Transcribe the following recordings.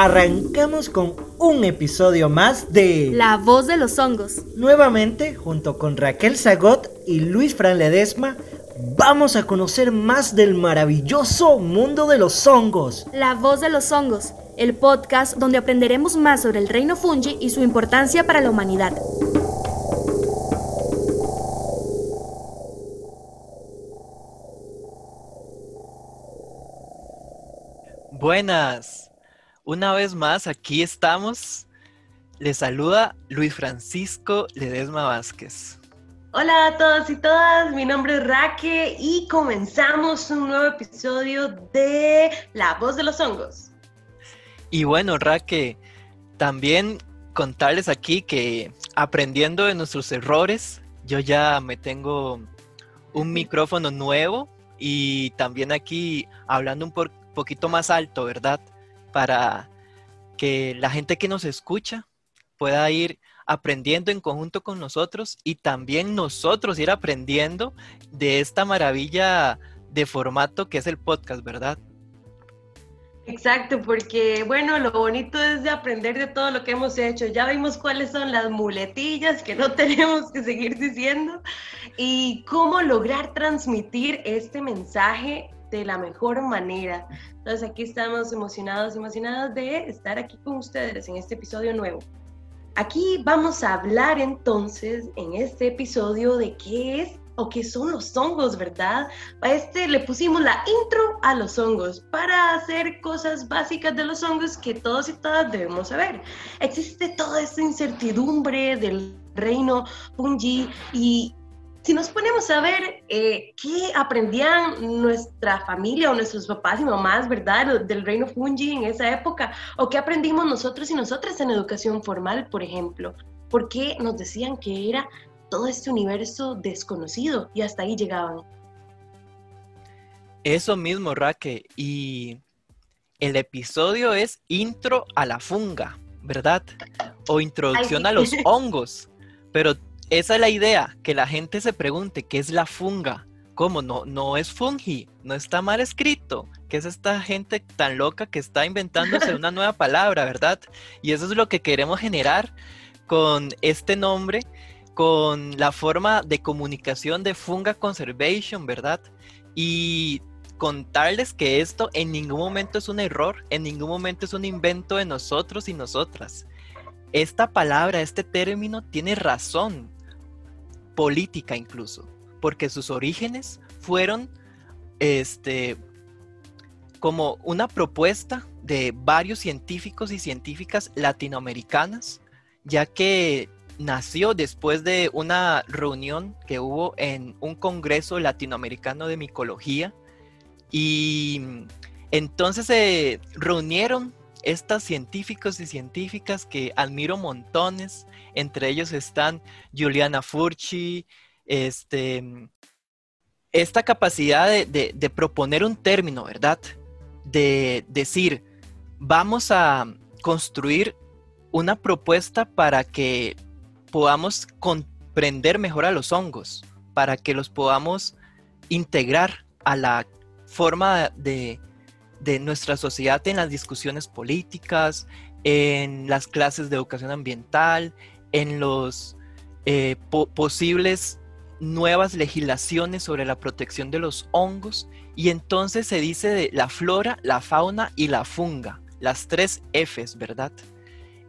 Arrancamos con un episodio más de La voz de los hongos. Nuevamente, junto con Raquel Zagot y Luis Fran Ledesma, vamos a conocer más del maravilloso mundo de los hongos. La voz de los hongos, el podcast donde aprenderemos más sobre el reino fungi y su importancia para la humanidad. Buenas. Una vez más, aquí estamos. Les saluda Luis Francisco Ledesma Vázquez. Hola a todos y todas, mi nombre es Raque y comenzamos un nuevo episodio de La voz de los hongos. Y bueno, Raque, también contarles aquí que aprendiendo de nuestros errores, yo ya me tengo un micrófono nuevo y también aquí hablando un poquito más alto, ¿verdad? Para que la gente que nos escucha pueda ir aprendiendo en conjunto con nosotros y también nosotros ir aprendiendo de esta maravilla de formato que es el podcast, ¿verdad? Exacto, porque bueno, lo bonito es de aprender de todo lo que hemos hecho. Ya vimos cuáles son las muletillas que no tenemos que seguir diciendo y cómo lograr transmitir este mensaje de la mejor manera. Entonces aquí estamos emocionados, emocionados de estar aquí con ustedes en este episodio nuevo. Aquí vamos a hablar entonces en este episodio de qué es o qué son los hongos, ¿verdad? A este le pusimos la intro a los hongos para hacer cosas básicas de los hongos que todos y todas debemos saber. Existe toda esta incertidumbre del reino fungi y si nos ponemos a ver eh, qué aprendían nuestra familia o nuestros papás y mamás, ¿verdad? Del reino fungi en esa época, o qué aprendimos nosotros y nosotras en educación formal, por ejemplo, ¿por qué nos decían que era todo este universo desconocido y hasta ahí llegaban? Eso mismo, Raque, y el episodio es intro a la funga, ¿verdad? O introducción a los hongos, pero esa es la idea, que la gente se pregunte qué es la funga. ¿Cómo? No, no es fungi, no está mal escrito. ¿Qué es esta gente tan loca que está inventándose una nueva palabra, verdad? Y eso es lo que queremos generar con este nombre, con la forma de comunicación de Funga Conservation, ¿verdad? Y contarles que esto en ningún momento es un error, en ningún momento es un invento de nosotros y nosotras. Esta palabra, este término tiene razón, política incluso, porque sus orígenes fueron este, como una propuesta de varios científicos y científicas latinoamericanas, ya que nació después de una reunión que hubo en un congreso latinoamericano de micología y entonces se reunieron estas científicos y científicas que admiro montones, entre ellos están Juliana Furchi, este, esta capacidad de, proponer un término, ¿verdad? De decir, vamos a construir una propuesta para que podamos comprender mejor a los hongos, para que los podamos integrar a la forma de, de nuestra sociedad en las discusiones políticas, en las clases de educación ambiental, en los eh, posibles nuevas legislaciones sobre la protección de los hongos y entonces se dice de la flora, la fauna y la funga, las tres Fs, ¿verdad?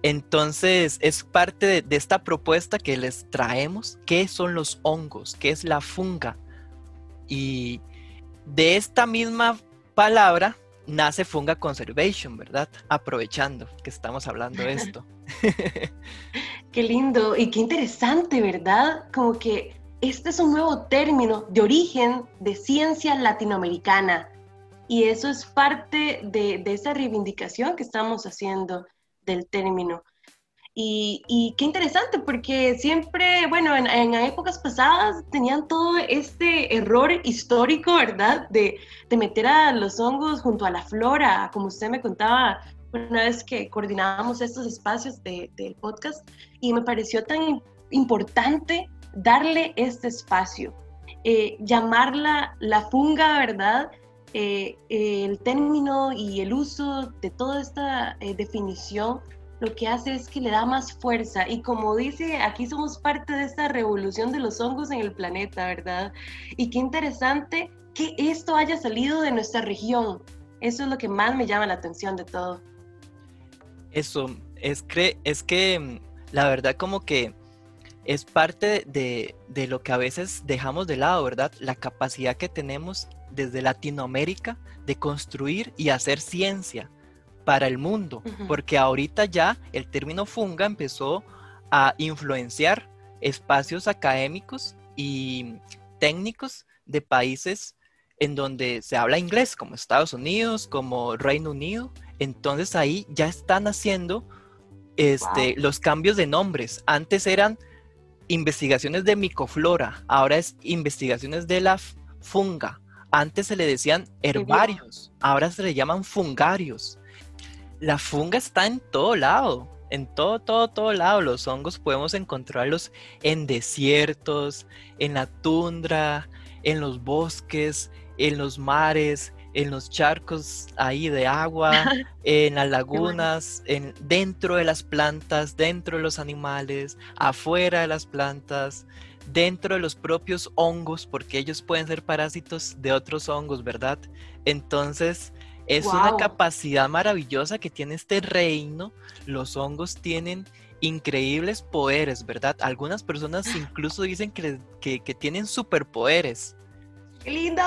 Entonces es parte de, de esta propuesta que les traemos, qué son los hongos, qué es la funga. Y de esta misma palabra nace Funga Conservation, ¿verdad? Aprovechando que estamos hablando de esto. qué lindo y qué interesante, ¿verdad? Como que este es un nuevo término de origen de ciencia latinoamericana y eso es parte de, de esa reivindicación que estamos haciendo del término. Y, qué interesante, porque siempre, bueno, en, épocas pasadas tenían todo este error histórico, ¿verdad? De, meter a los hongos junto a la flora, como usted me contaba una vez que coordinábamos estos espacios del podcast, y me pareció tan importante darle este espacio, eh, llamarla la funga, ¿verdad? eh, el término y el uso de toda esta eh, definición lo que hace es que le da más fuerza. Y como dice, aquí somos parte de esta revolución de los hongos en el planeta, ¿verdad? Y qué interesante que esto haya salido de nuestra región. Eso es lo que más me llama la atención de todo. Eso, es, es que mm, la verdad como que es parte de, de, lo que a veces dejamos de lado, ¿verdad? La capacidad que tenemos desde Latinoamérica de construir y hacer ciencia para el mundo, porque ahorita ya el término funga empezó a influenciar espacios académicos y técnicos de países en donde se habla inglés, como Estados Unidos, como Reino Unido. Entonces ahí ya están haciendo este, los cambios de nombres. Antes eran investigaciones de micoflora, ahora es investigaciones de la funga. Antes se le decían herbarios, ahora se le llaman fungarios. La funga está en todo lado, en todo, todo, todo lado. Los hongos podemos encontrarlos en desiertos, en la tundra, en los bosques, en los mares, en los charcos ahí de agua, en las lagunas, en, dentro de las plantas, dentro de los animales, afuera de las plantas, dentro de los propios hongos, porque ellos pueden ser parásitos de otros hongos, ¿verdad? Entonces, es una capacidad maravillosa que tiene este reino. Los hongos tienen increíbles poderes, ¿verdad? Algunas personas incluso dicen que, que tienen superpoderes. ¡Qué lindo!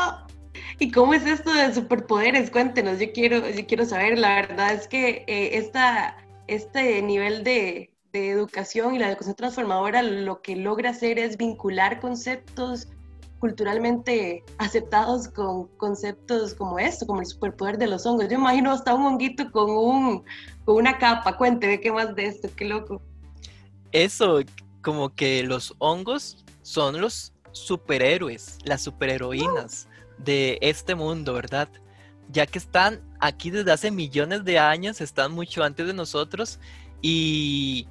¿Y cómo es esto de superpoderes? Cuéntenos, yo quiero, yo quiero saber. La verdad es que eh, esta, este nivel de, de, educación y la educación transformadora lo que logra hacer es vincular conceptos culturalmente aceptados con conceptos como esto, como el superpoder de los hongos. Yo imagino hasta un honguito con, un, con una capa. Cuénteme qué más de esto, qué loco. Eso, como que los hongos son los superhéroes, las superheroínas de este mundo, ¿verdad? Ya que están aquí desde hace millones de años, están mucho antes de nosotros y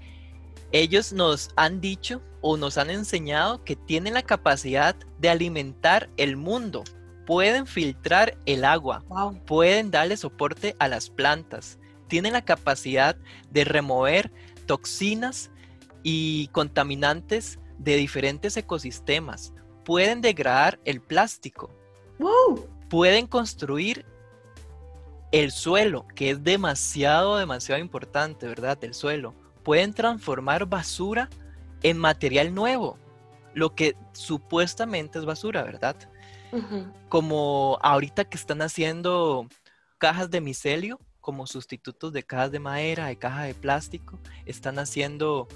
ellos nos han dicho o nos han enseñado que tienen la capacidad de alimentar el mundo, pueden filtrar el agua, pueden darle soporte a las plantas, tienen la capacidad de remover toxinas y contaminantes de diferentes ecosistemas, pueden degradar el plástico, Pueden construir el suelo, que es demasiado, demasiado importante, ¿verdad? El suelo. Pueden transformar basura en material nuevo, lo que supuestamente es basura, ¿verdad? Como ahorita que están haciendo cajas de micelio como sustitutos de cajas de madera, de caja de plástico, están haciendo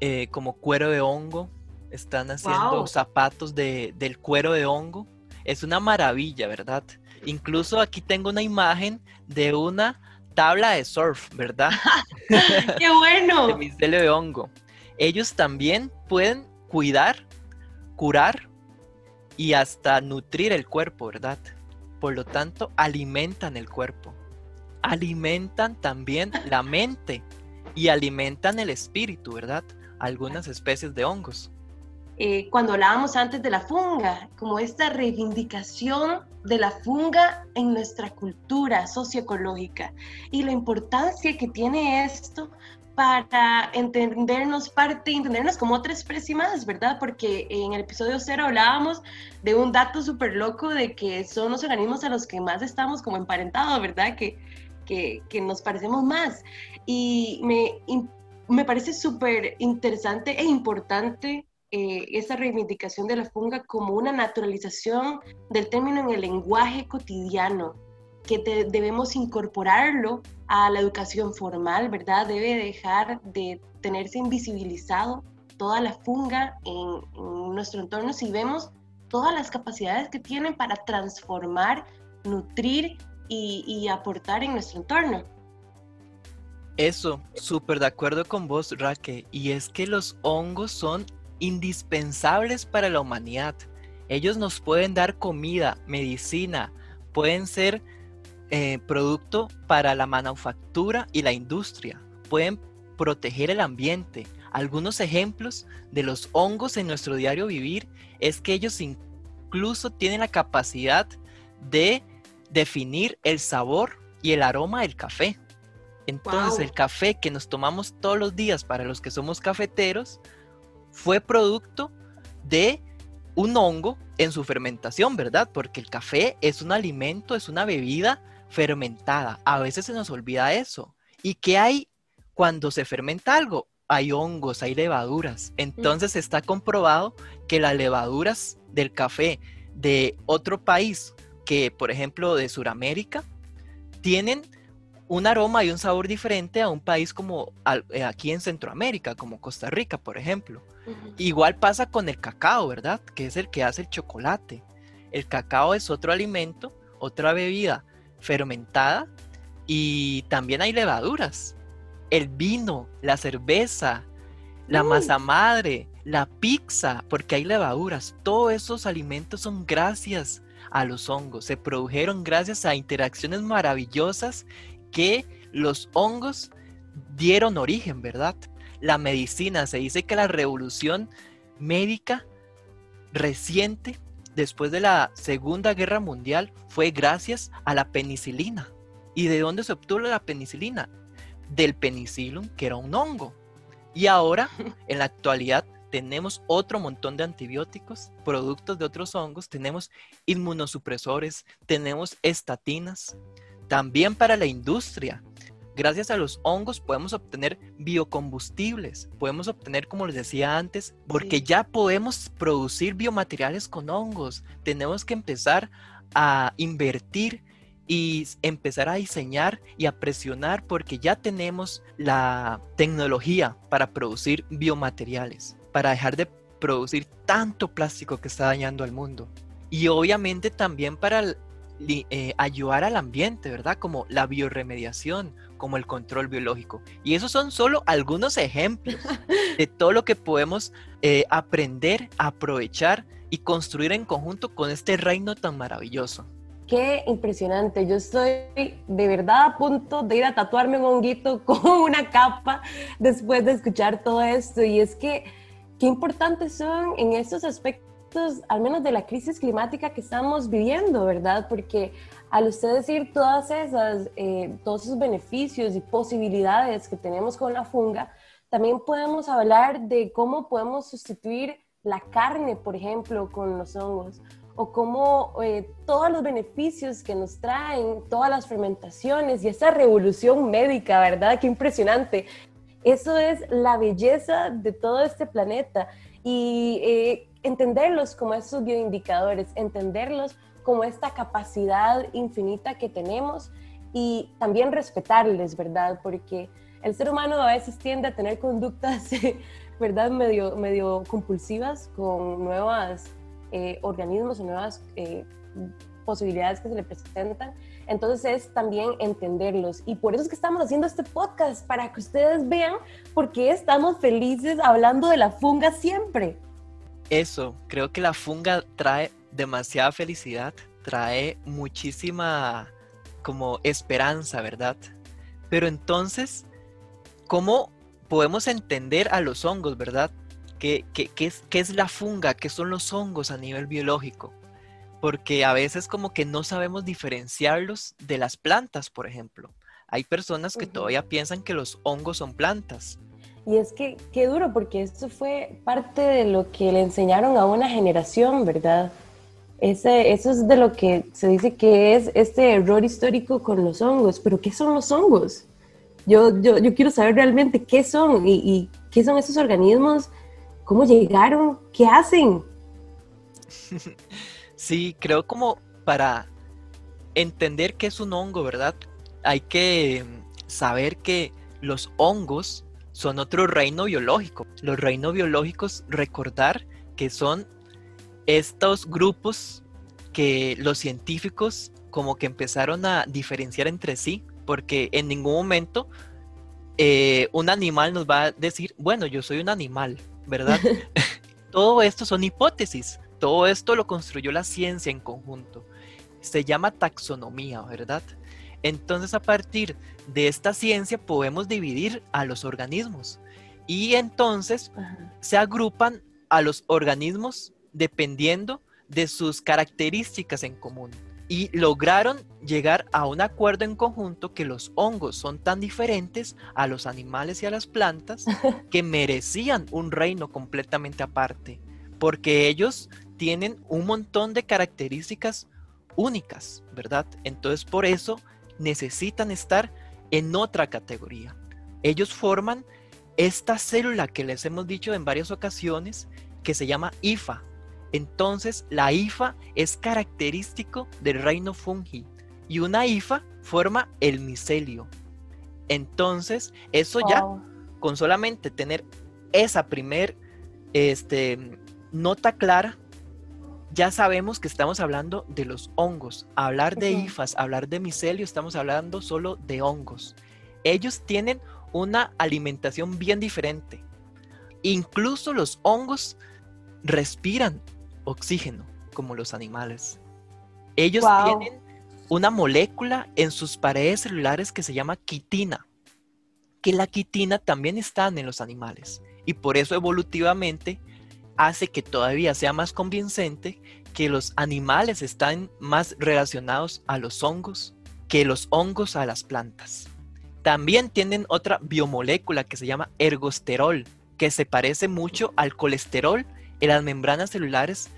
eh, como cuero de hongo, están haciendo zapatos de, del cuero de hongo, es una maravilla, ¿verdad? Incluso aquí tengo una imagen de una tabla de surf, ¿verdad? ¡Qué bueno! de micelio de hongo. Ellos también pueden cuidar, curar y hasta nutrir el cuerpo, ¿verdad? Por lo tanto, alimentan el cuerpo. Alimentan también la mente y alimentan el espíritu, ¿verdad? Algunas especies de hongos. Eh, cuando hablábamos antes de la funga, como esta reivindicación de la funga en nuestra cultura socioecológica y la importancia que tiene esto para entendernos parte, entendernos como otra especie más, ¿verdad? Porque en el episodio cero hablábamos de un dato súper loco de que son los organismos a los que más estamos como emparentados, ¿verdad? Que, que, que nos parecemos más. Y me, me parece súper interesante e importante eh, esa reivindicación de la funga como una naturalización del término en el lenguaje cotidiano, que debemos incorporarlo a la educación formal, ¿verdad? Debe dejar de tenerse invisibilizado toda la funga en, nuestro entorno si vemos todas las capacidades que tienen para transformar, nutrir y, y aportar en nuestro entorno. Eso, súper de acuerdo con vos, Raque. Y es que los hongos son indispensables para la humanidad. Ellos nos pueden dar comida, medicina, pueden ser eh, producto para la manufactura y la industria, pueden proteger el ambiente. Algunos ejemplos de los hongos en nuestro diario vivir es que ellos incluso tienen la capacidad de definir el sabor y el aroma del café. Entonces el café que nos tomamos todos los días para los que somos cafeteros fue producto de un hongo en su fermentación, ¿verdad? Porque el café es un alimento, es una bebida fermentada. A veces se nos olvida eso. ¿Y qué hay cuando se fermenta algo? Hay hongos, hay levaduras. Entonces está comprobado que las levaduras del café de otro país, que por ejemplo de Sudamérica, tienen un aroma y un sabor diferente a un país como eh, aquí en Centroamérica, como Costa Rica, por ejemplo. Igual pasa con el cacao, ¿verdad? Que es el que hace el chocolate. El cacao es otro alimento, otra bebida fermentada y también hay levaduras. El vino, la cerveza, la Mm. masa madre, la pizza, porque hay levaduras. Todos esos alimentos son gracias a los hongos. Se produjeron gracias a interacciones maravillosas que los hongos dieron origen, ¿verdad? La medicina, se dice que la revolución médica reciente después de la Segunda Guerra Mundial fue gracias a la penicilina. ¿Y de dónde se obtuvo la penicilina? Del penicillium, que era un hongo. Y ahora, en la actualidad, tenemos otro montón de antibióticos, productos de otros hongos, tenemos inmunosupresores, tenemos estatinas, también para la industria. Gracias a los hongos podemos obtener biocombustibles, podemos obtener, como les decía antes, porque Sí. ya podemos producir biomateriales con hongos. Tenemos que empezar a invertir y empezar a diseñar y a presionar porque ya tenemos la tecnología para producir biomateriales, para dejar de producir tanto plástico que está dañando al mundo. Y obviamente también para eh, ayudar al ambiente, ¿verdad? Como la bioremediación, como el control biológico. Y esos son solo algunos ejemplos de todo lo que podemos eh, aprender, aprovechar y construir en conjunto con este reino tan maravilloso. Qué impresionante. Yo estoy de verdad a punto de ir a tatuarme un honguito con una capa después de escuchar todo esto. Y es que qué importantes son en estos aspectos, al menos de la crisis climática que estamos viviendo, ¿verdad? Porque al usted decir todas esas, eh, todos esos beneficios y posibilidades que tenemos con la funga, también podemos hablar de cómo podemos sustituir la carne, por ejemplo, con los hongos o cómo eh, todos los beneficios que nos traen, todas las fermentaciones y esa revolución médica, ¿verdad? Qué impresionante. Eso es la belleza de todo este planeta y eh, entenderlos como esos bioindicadores, entenderlos como esta capacidad infinita que tenemos y también respetarles, ¿verdad? Porque el ser humano a veces tiende a tener conductas, ¿verdad? Medio, medio compulsivas con nuevas eh, organismos o nuevas eh, posibilidades que se le presentan. Entonces es también entenderlos. Y por eso es que estamos haciendo este podcast, para que ustedes vean por qué estamos felices hablando de la funga siempre. Eso, creo que la funga trae demasiada felicidad, trae muchísima como esperanza, ¿verdad? Pero entonces, ¿cómo podemos entender a los hongos, verdad? ¿Qué, qué, qué es, qué es la funga? ¿Qué son los hongos a nivel biológico? Porque a veces como que no sabemos diferenciarlos de las plantas, por ejemplo. Hay personas que todavía piensan que los hongos son plantas. Y es que qué duro, porque esto fue parte de lo que le enseñaron a una generación, ¿verdad? Ese, eso es de lo que se dice que es este error histórico con los hongos. Pero ¿qué son los hongos? Yo, yo, yo quiero saber realmente qué son y, y qué son esos organismos, cómo llegaron, qué hacen. Sí, creo como para entender qué es un hongo, ¿verdad? Hay que saber que los hongos son otro reino biológico. Los reinos biológicos, recordar que son estos grupos que los científicos como que empezaron a diferenciar entre sí, porque en ningún momento eh, un animal nos va a decir, bueno, yo soy un animal, ¿verdad? todo esto son hipótesis, todo esto lo construyó la ciencia en conjunto. Se llama taxonomía, ¿verdad? Entonces a partir de esta ciencia podemos dividir a los organismos y entonces se agrupan a los organismos dependiendo de sus características en común. y lograron llegar a un acuerdo en conjunto que los hongos son tan diferentes a los animales y a las plantas que merecían un reino completamente aparte, porque ellos tienen un montón de características únicas, ¿verdad? Entonces por eso necesitan estar en otra categoría. Ellos forman esta célula que les hemos dicho en varias ocasiones que se llama IFA, entonces, la IFA es característico del reino fungi y una IFA forma el micelio. Entonces, eso ya, con solamente tener esa primer este, nota clara, ya sabemos que estamos hablando de los hongos. Hablar de IFAs, hablar de micelio, estamos hablando solo de hongos. Ellos tienen una alimentación bien diferente. Incluso los hongos respiran oxígeno, como los animales. Ellos tienen una molécula en sus paredes celulares que se llama quitina, que la quitina también está en los animales y por eso evolutivamente hace que todavía sea más convincente que los animales están más relacionados a los hongos que los hongos a las plantas. También tienen otra biomolécula que se llama ergosterol, que se parece mucho al colesterol en las membranas celulares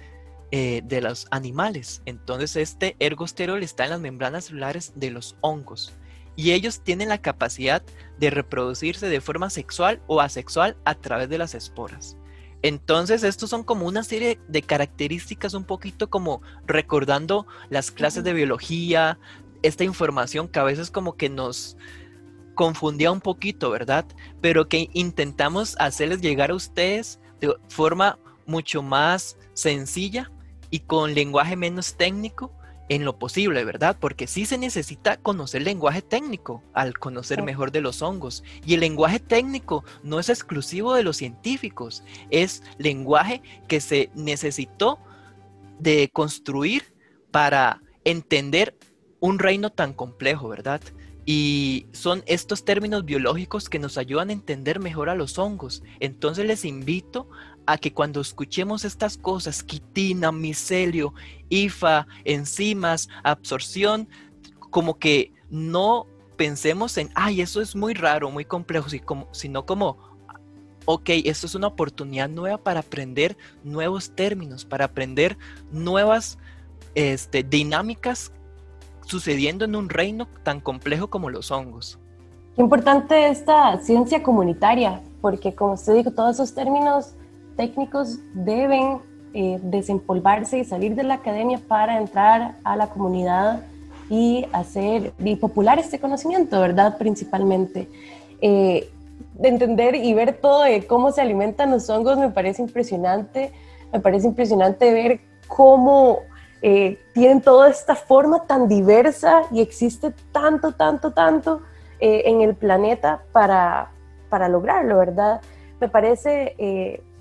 eh, de los animales. Entonces este ergosterol está en las membranas celulares de los hongos y ellos tienen la capacidad de reproducirse de forma sexual o asexual a través de las esporas. Entonces, estos son como una serie de características un poquito como recordando las clases de biología, esta información que a veces como que nos confundía un poquito, ¿verdad? Pero que intentamos hacerles llegar a ustedes de forma mucho más sencilla y con lenguaje menos técnico en lo posible, ¿verdad? Porque sí se necesita conocer lenguaje técnico al conocer mejor de los hongos. Y el lenguaje técnico no es exclusivo de los científicos, es lenguaje que se necesitó de construir para entender un reino tan complejo, ¿verdad? Y son estos términos biológicos que nos ayudan a entender mejor a los hongos. Entonces les invito a que cuando escuchemos estas cosas, quitina, micelio, IFA, enzimas, absorción, como que no pensemos en, ay, eso es muy raro, muy complejo, sino como, ok, esto es una oportunidad nueva para aprender nuevos términos, para aprender nuevas este, dinámicas sucediendo en un reino tan complejo como los hongos. Qué importante esta ciencia comunitaria, porque como usted dijo, todos esos términos técnicos deben eh, desempolvarse y salir de la academia para entrar a la comunidad y hacer y popular este conocimiento, ¿verdad? Principalmente. Eh, de entender y ver todo de cómo se alimentan los hongos me parece impresionante. Me parece impresionante ver cómo eh, tienen toda esta forma tan diversa y existe tanto, tanto, tanto en el planeta para, para lograrlo, ¿verdad? Me parece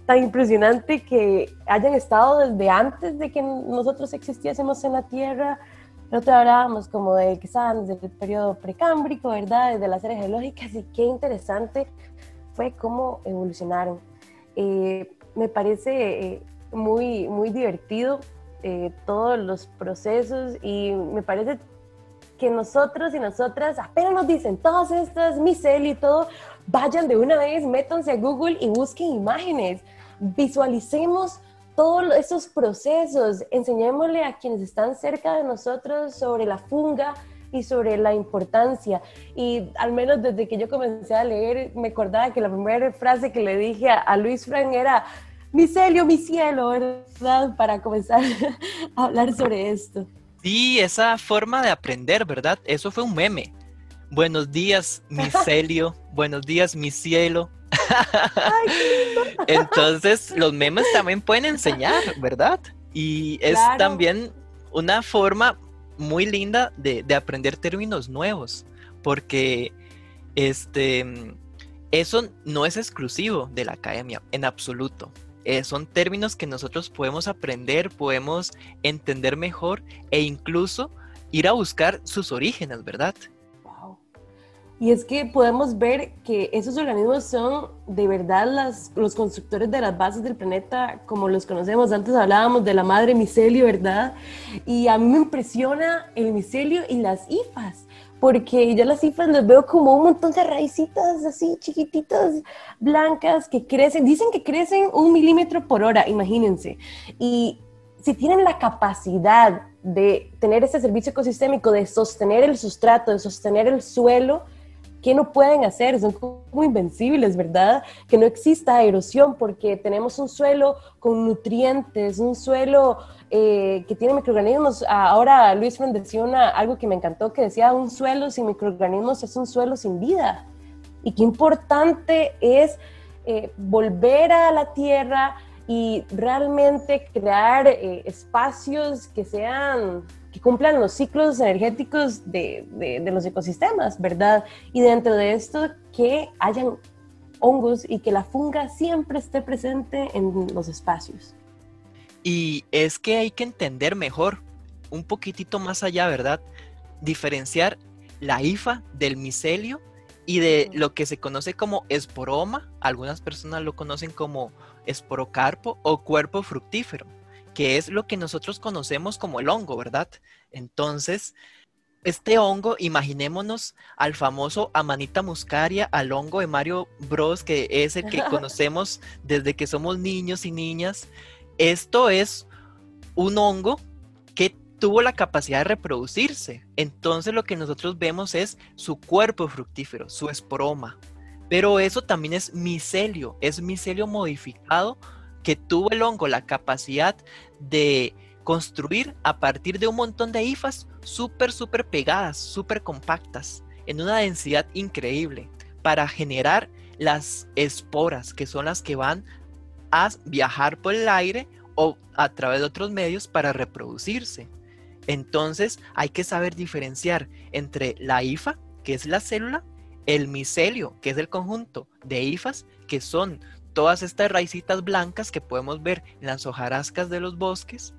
tan impresionante que hayan estado desde antes de que nosotros existiésemos en la Tierra. Nosotros hablábamos como de quizás desde el periodo precámbrico, ¿verdad? Desde las eras geológicas y qué interesante fue cómo evolucionaron. Eh, me parece eh, muy, muy divertido eh, todos los procesos y me parece que nosotros y nosotras apenas nos dicen todas estas, micel y todo, vayan de una vez, métanse a Google y busquen imágenes, visualicemos todos esos procesos, enseñémosle a quienes están cerca de nosotros sobre la funga y sobre la importancia. Y al menos desde que yo comencé a leer, me acordaba que la primera frase que le dije a, Luis Frank era, mi celio, mi cielo, ¿verdad? Para comenzar a hablar sobre esto. Sí, esa forma de aprender, ¿verdad? Eso fue un meme. Buenos días, mi celio. Buenos días, mi cielo. Entonces, los memes también pueden enseñar, ¿verdad? Y es también una forma muy linda de, aprender términos nuevos, porque este, eso no es exclusivo de la academia, en absoluto. Eh, son términos que nosotros podemos aprender, podemos entender mejor e incluso ir a buscar sus orígenes, ¿verdad? Y es que podemos ver que esos organismos son de verdad los constructores de las bases del planeta como los conocemos. Antes hablábamos de la madre micelio, ¿verdad? Y a mí me impresiona el micelio y las hifas, porque yo las hifas las veo como un montón de raicitas así chiquititas, blancas, que crecen, dicen que crecen un milímetro por hora, imagínense. Y si tienen la capacidad de tener ese servicio ecosistémico, de sostener el sustrato, de sostener el suelo, ¿qué no pueden hacer? Son como invencibles, ¿verdad? Que no exista erosión porque tenemos un suelo con nutrientes, un suelo eh, que tiene microorganismos. Ahora Luis Fran decía algo que me encantó, que decía un suelo sin microorganismos es un suelo sin vida. Y qué importante es eh, volver a la tierra y realmente crear eh, espacios que sean que cumplan los ciclos energéticos de, de, los ecosistemas, ¿verdad? Y dentro de esto, que hayan hongos y que la funga siempre esté presente en los espacios. Y es que hay que entender mejor, un poquitito más allá, ¿verdad? Diferenciar la hifa del micelio y de lo que se conoce como esporoma, algunas personas lo conocen como esporocarpo o cuerpo fructífero que es lo que nosotros conocemos como el hongo, ¿verdad? Entonces, este hongo, imaginémonos al famoso Amanita muscaria, al hongo de Mario Bros, que es el que conocemos desde que somos niños y niñas. Esto es un hongo que tuvo la capacidad de reproducirse. Entonces lo que nosotros vemos es su cuerpo fructífero, su esporoma. Pero eso también es micelio, es micelio modificado que tuvo el hongo la capacidad de construir a partir de un montón de hifas súper, súper pegadas, súper compactas, en una densidad increíble, para generar las esporas, que son las que van a viajar por el aire o a través de otros medios para reproducirse. Entonces hay que saber diferenciar entre la hifa, que es la célula, el micelio, que es el conjunto de hifas, que son todas estas raicitas blancas que podemos ver en las hojarascas de los bosques,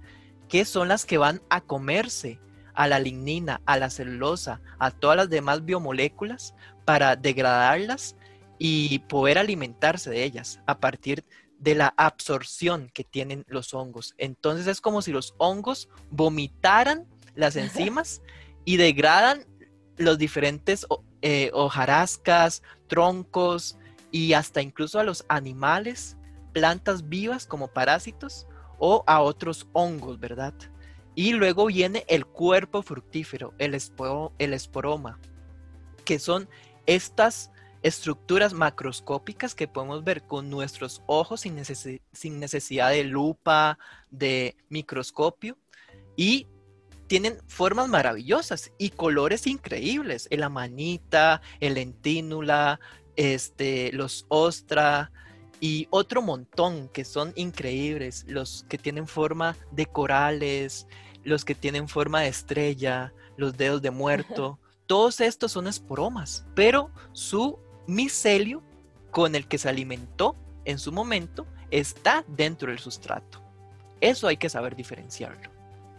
que son las que van a comerse a la lignina, a la celulosa, a todas las demás biomoléculas para degradarlas y poder alimentarse de ellas a partir de la absorción que tienen los hongos. Entonces es como si los hongos vomitaran las enzimas y degradan los diferentes eh, hojarascas, troncos, y hasta incluso a los animales, plantas vivas como parásitos o a otros hongos, ¿verdad? Y luego viene el cuerpo fructífero, el, el esporoma, que son estas estructuras macroscópicas que podemos ver con nuestros ojos sin, sin necesidad de lupa, de microscopio, y tienen formas maravillosas y colores increíbles. El amanita, el lentínula, este, los ostra y otro montón que son increíbles, los que tienen forma de corales, los que tienen forma de estrella, los dedos de muerto, todos estos son esporomas, pero su micelio con el que se alimentó en su momento está dentro del sustrato. Eso hay que saber diferenciarlo.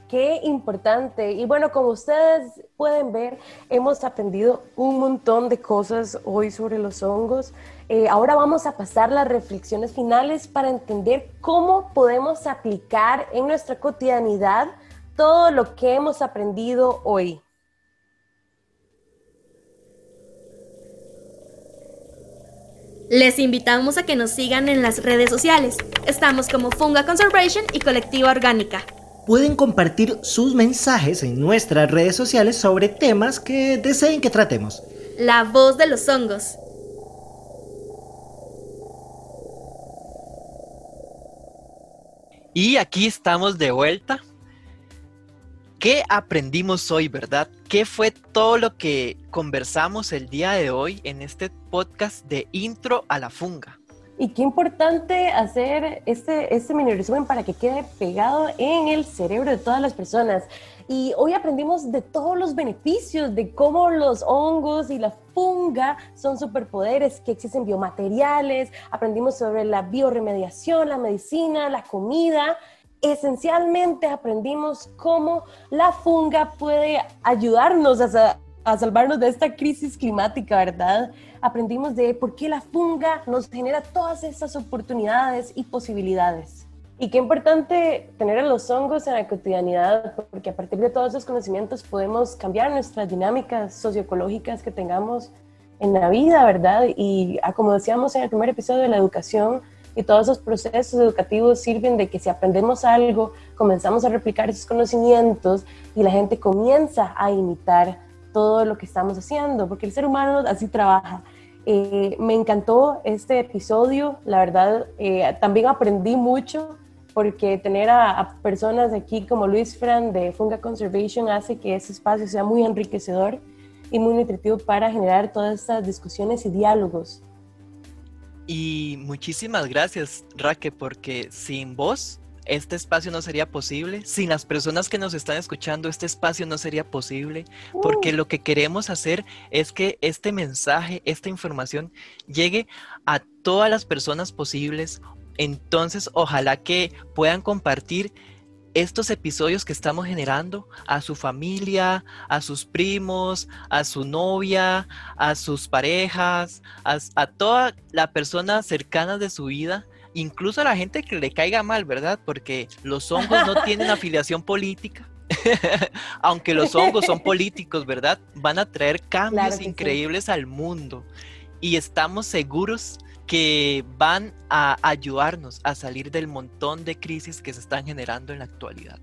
Qué importante. Y bueno, como ustedes pueden ver, hemos aprendido un montón de cosas hoy sobre los hongos. Eh, ahora vamos a pasar las reflexiones finales para entender cómo podemos aplicar en nuestra cotidianidad todo lo que hemos aprendido hoy. Les invitamos a que nos sigan en las redes sociales. Estamos como Funga Conservation y Colectiva Orgánica pueden compartir sus mensajes en nuestras redes sociales sobre temas que deseen que tratemos. La voz de los hongos. Y aquí estamos de vuelta. ¿Qué aprendimos hoy, verdad? ¿Qué fue todo lo que conversamos el día de hoy en este podcast de Intro a la Funga? Y qué importante hacer este, este mini resumen para que quede pegado en el cerebro de todas las personas. Y hoy aprendimos de todos los beneficios, de cómo los hongos y la funga son superpoderes, que existen biomateriales, aprendimos sobre la bioremediación, la medicina, la comida. Esencialmente aprendimos cómo la funga puede ayudarnos a, salvarnos de esta crisis climática, ¿verdad? Aprendimos de por qué la funga nos genera todas estas oportunidades y posibilidades. Y qué importante tener a los hongos en la cotidianidad, porque a partir de todos esos conocimientos podemos cambiar nuestras dinámicas socioecológicas que tengamos en la vida, ¿verdad? Y ah, como decíamos en el primer episodio de la educación, y todos esos procesos educativos sirven de que si aprendemos algo, comenzamos a replicar esos conocimientos y la gente comienza a imitar todo lo que estamos haciendo, porque el ser humano así trabaja. Eh, me encantó este episodio, la verdad, eh, también aprendí mucho porque tener a, a, personas aquí como Luis Fran de Funga Conservation hace que ese espacio sea muy enriquecedor y muy nutritivo para generar todas estas discusiones y diálogos y muchísimas gracias, Raque, porque sin vos este espacio no sería posible, sin las personas que nos están escuchando este espacio no sería posible, porque uh. lo que queremos hacer es que este mensaje, esta información llegue a todas las personas posibles. Entonces, ojalá que puedan compartir estos episodios que estamos generando a su familia, a sus primos, a su novia, a sus parejas, a, toda la persona cercana de su vida, incluso a la gente que le caiga mal, ¿verdad? Porque los hongos no tienen afiliación política. Aunque los hongos son políticos, ¿verdad? Van a traer cambios increíbles al mundo. Y estamos seguros que van a ayudarnos a salir del montón de crisis que se están generando en la actualidad.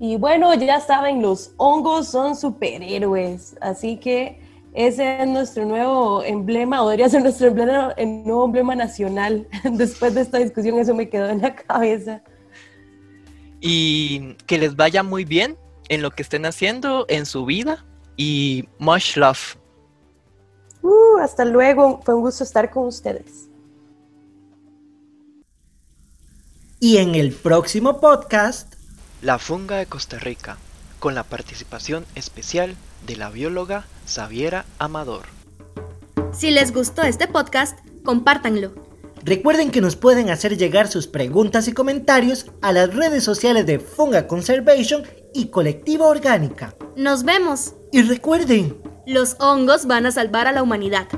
Y bueno, ya saben, los hongos son superhéroes, así que ese es nuestro nuevo emblema, o debería ser nuestro emblema, el nuevo emblema nacional. Después de esta discusión eso me quedó en la cabeza. Y que les vaya muy bien en lo que estén haciendo en su vida y much love. Uh, hasta luego, fue un gusto estar con ustedes. Y en el próximo podcast, La funga de Costa Rica, con la participación especial de la bióloga Xaviera Amador. Si les gustó este podcast, compártanlo. Recuerden que nos pueden hacer llegar sus preguntas y comentarios a las redes sociales de Funga Conservation y Colectiva Orgánica. Nos vemos. Y recuerden, los hongos van a salvar a la humanidad.